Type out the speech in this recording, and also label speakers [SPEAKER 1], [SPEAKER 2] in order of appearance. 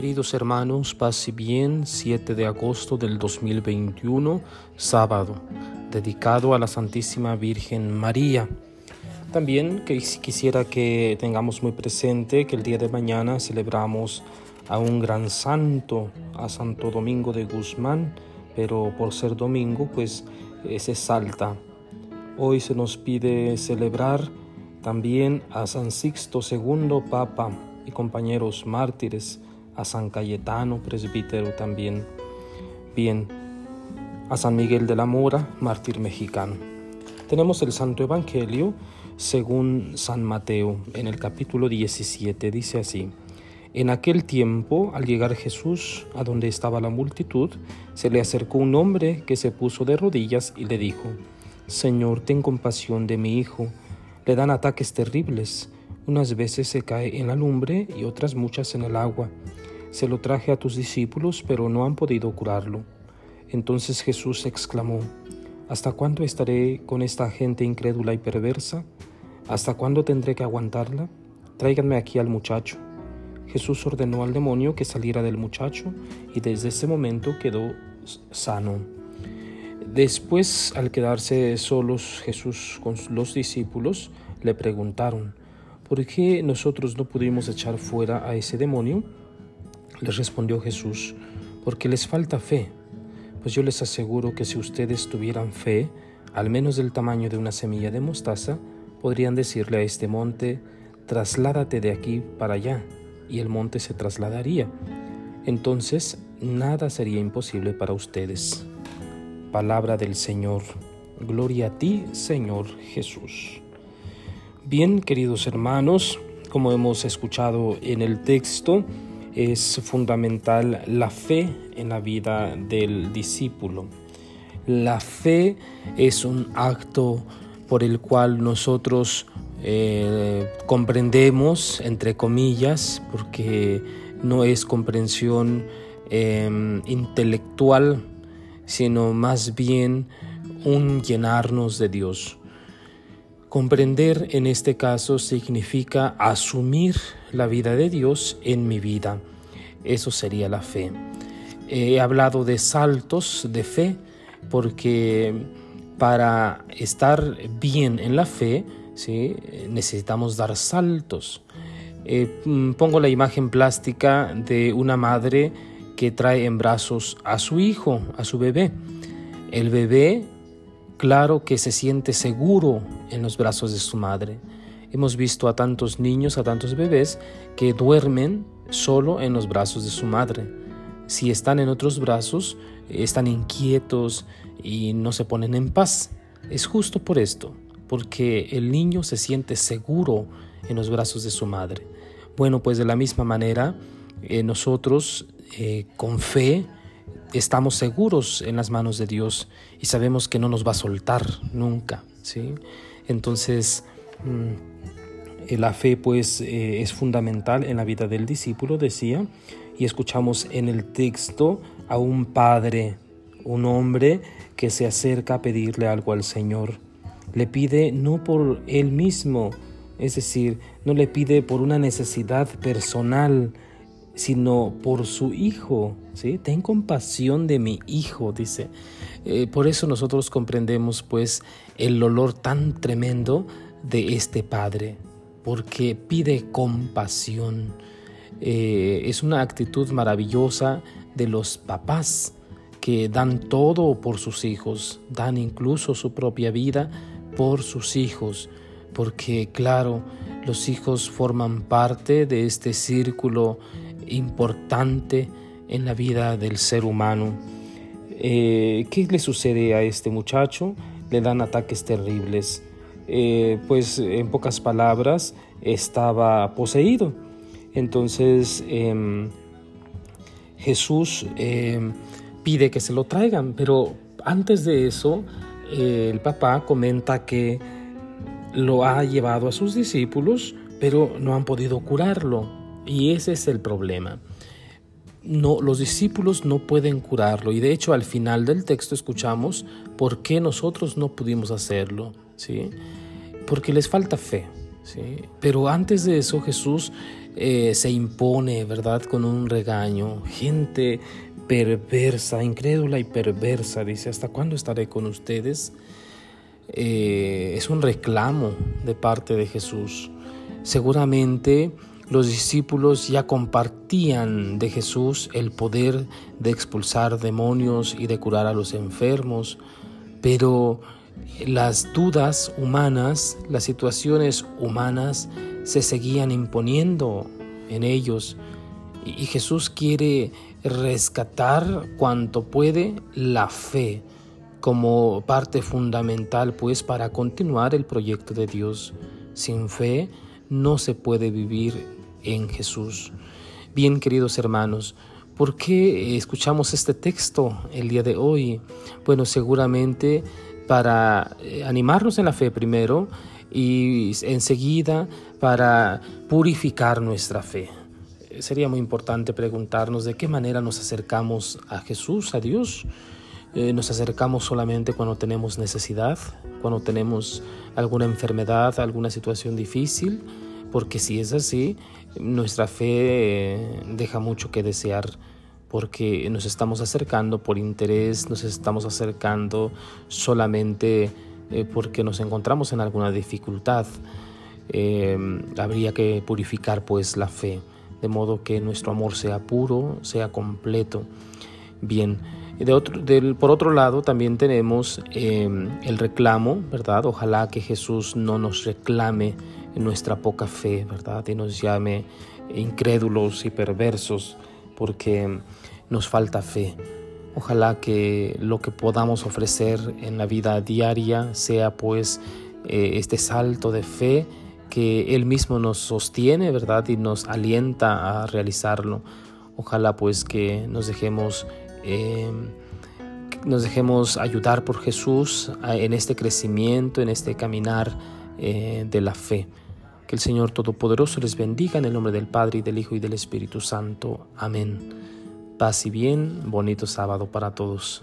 [SPEAKER 1] Queridos hermanos, paz bien, 7 de agosto del 2021, sábado, dedicado a la Santísima Virgen María. También quisiera que tengamos muy presente que el día de mañana celebramos a un gran santo, a Santo Domingo de Guzmán, pero por ser domingo pues se salta. Hoy se nos pide celebrar también a San Sixto II Papa y compañeros mártires, a San Cayetano presbítero también. Bien, a San Miguel de la Mora, mártir mexicano. Tenemos el Santo Evangelio según San Mateo, en el capítulo 17, dice así. En aquel tiempo, al llegar Jesús a donde estaba la multitud, se le acercó un hombre que se puso de rodillas y le dijo, Señor, ten compasión de mi hijo, le dan ataques terribles, unas veces se cae en la lumbre y otras muchas en el agua. Se lo traje a tus discípulos, pero no han podido curarlo. Entonces Jesús exclamó, ¿Hasta cuándo estaré con esta gente incrédula y perversa? ¿Hasta cuándo tendré que aguantarla? Tráiganme aquí al muchacho. Jesús ordenó al demonio que saliera del muchacho y desde ese momento quedó sano. Después, al quedarse solos Jesús con los discípulos, le preguntaron, ¿por qué nosotros no pudimos echar fuera a ese demonio? Les respondió Jesús, porque les falta fe. Pues yo les aseguro que si ustedes tuvieran fe, al menos del tamaño de una semilla de mostaza, podrían decirle a este monte, trasládate de aquí para allá, y el monte se trasladaría. Entonces nada sería imposible para ustedes. Palabra del Señor. Gloria a ti, Señor Jesús. Bien, queridos hermanos, como hemos escuchado en el texto, es fundamental la fe en la vida del discípulo. La fe es un acto por el cual nosotros eh, comprendemos, entre comillas, porque no es comprensión em, intelectual, sino más bien un llenarnos de Dios. Comprender en este caso significa asumir la vida de Dios en mi vida. Eso sería la fe. He hablado de saltos de fe porque para estar bien en la fe, ¿sí? necesitamos dar saltos. Eh, mm, pongo la imagen plástica de una madre que trae en brazos a su hijo, a su bebé. El bebé, claro que se siente seguro en los brazos de su madre. Hemos visto a tantos niños, a tantos bebés que duermen solo en los brazos de su madre. Si están en otros brazos, están inquietos y no se ponen en paz. Es justo por esto, porque el niño se siente seguro en los brazos de su madre. Bueno, pues de la misma manera, eh, nosotros eh, con fe estamos seguros en las manos de Dios y sabemos que no nos va a soltar nunca. ¿sí? Entonces, mm, la fe pues eh, es fundamental en la vida del discípulo, decía, y escuchamos en el texto a un padre, un hombre que se acerca a pedirle algo al Señor. Le pide no por él mismo, es decir, no le pide por una necesidad personal, sino por su hijo. ¿sí? Ten compasión de mi hijo, dice. Eh, por eso nosotros comprendemos pues el olor tan tremendo de este padre, porque pide compasión. Eh, es una actitud maravillosa de los papás que dan todo por sus hijos, dan incluso su propia vida por sus hijos, porque claro, los hijos forman parte de este círculo importante en la vida del ser humano. Eh, ¿Qué le sucede a este muchacho? Le dan ataques terribles. Eh, pues en pocas palabras, estaba poseído. Entonces em, Jesús em, pide que se lo traigan, pero antes de eso el papá comenta que lo ha llevado a sus discípulos, pero no han podido curarlo. Y ese es el problema. No, los discípulos no pueden curarlo. Y de hecho al final del texto escuchamos por qué nosotros no pudimos hacerlo. ¿Sí? Porque les falta fe. ¿sí? Pero antes de eso Jesús eh, se impone, ¿verdad? Con un regaño. Gente perversa, incrédula y perversa, dice, ¿hasta cuándo estaré con ustedes? Eh, es un reclamo de parte de Jesús. Seguramente los discípulos ya compartían de Jesús el poder de expulsar demonios y de curar a los enfermos, pero las dudas humanas, las situaciones humanas se seguían imponiendo en ellos y Jesús quiere rescatar cuanto puede la fe como parte fundamental pues para continuar el proyecto de Dios. Sin fe no se puede vivir en Jesús. Bien, queridos hermanos, ¿por qué escuchamos este texto el día de hoy? Bueno, seguramente para eh, animarnos en la fe primero y enseguida para purificar nuestra fe. Sería muy importante preguntarnos de qué manera nos acercamos a Jesús, a Dios. Eh, nos acercamos solamente cuando tenemos necesidad, cuando tenemos alguna enfermedad, alguna situación difícil, porque si es así, nuestra fe eh, deja mucho que desear porque nos estamos acercando por interés, nos estamos acercando solamente eh, porque nos encontramos en alguna dificultad. Em, habría que purificar pues la fe, de modo que nuestro amor sea puro, sea completo. Bien, por otro lado también tenemos em, el reclamo, ¿verdad? Ojalá que Jesús no nos reclame nuestra poca fe, ¿verdad? Y nos llame incrédulos y perversos porque nos falta fe. Ojalá que lo que podamos ofrecer en la vida diaria sea pues eh, este salto de fe que Él mismo nos sostiene, ¿verdad? Y nos alienta a realizarlo. Ojalá pues que nos dejemos, em, nos dejemos ayudar por Jesús en este crecimiento, en este caminar eh, de la fe. Que el Señor Todopoderoso les bendiga en el nombre del Padre y del Hijo y del Espíritu Santo. Amén. Paz y bien, bonito sábado para todos.